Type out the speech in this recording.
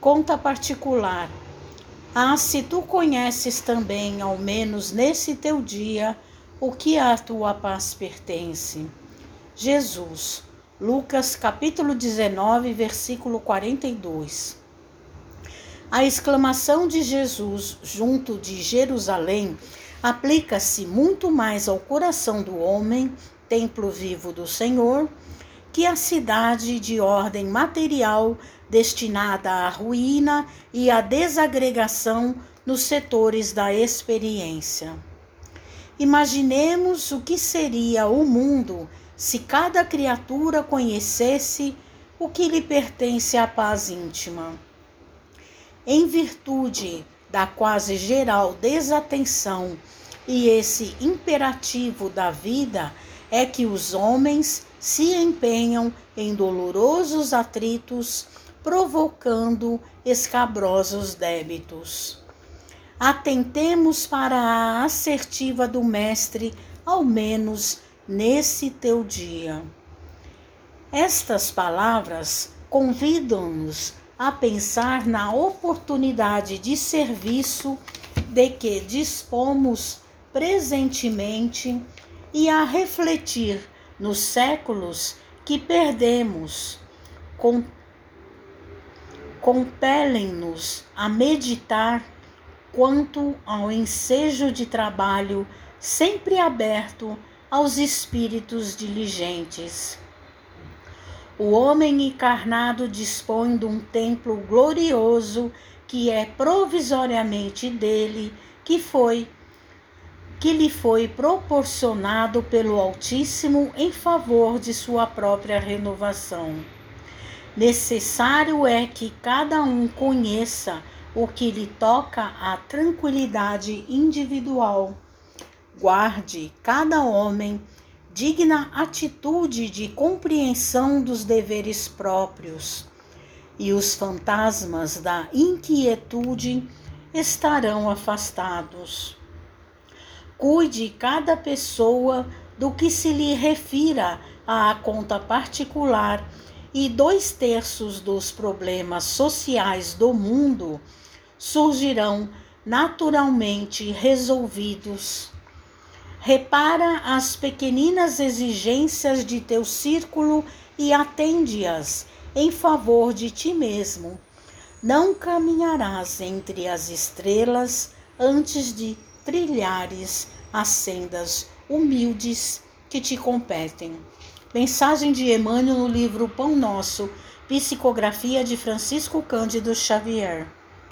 Conta particular. Ah, se tu conheces também, ao menos nesse teu dia, o que a tua paz pertence. Jesus, Lucas capítulo 19, versículo 42. A exclamação de Jesus junto de Jerusalém aplica-se muito mais ao coração do homem, templo vivo do Senhor, que a cidade de ordem material destinada à ruína e à desagregação nos setores da experiência. Imaginemos o que seria o mundo se cada criatura conhecesse o que lhe pertence à paz íntima. Em virtude da quase geral desatenção e esse imperativo da vida, é que os homens se empenham em dolorosos atritos provocando escabrosos débitos. Atentemos para a assertiva do Mestre, ao menos nesse teu dia. Estas palavras convidam-nos a pensar na oportunidade de serviço de que dispomos presentemente e a refletir nos séculos que perdemos, com compelem-nos a meditar quanto ao ensejo de trabalho sempre aberto aos espíritos diligentes. O homem encarnado dispõe de um templo glorioso que é provisoriamente dele, que foi que lhe foi proporcionado pelo Altíssimo em favor de sua própria renovação. Necessário é que cada um conheça o que lhe toca à tranquilidade individual. Guarde cada homem digna atitude de compreensão dos deveres próprios, e os fantasmas da inquietude estarão afastados. Cuide cada pessoa do que se lhe refira à conta particular e dois terços dos problemas sociais do mundo surgirão naturalmente resolvidos. Repara as pequeninas exigências de teu círculo e atende-as em favor de ti mesmo. Não caminharás entre as estrelas antes de trilhares as sendas humildes que te competem. Mensagem de Emmanuel no livro Pão Nosso, psicografia de Francisco Cândido Xavier.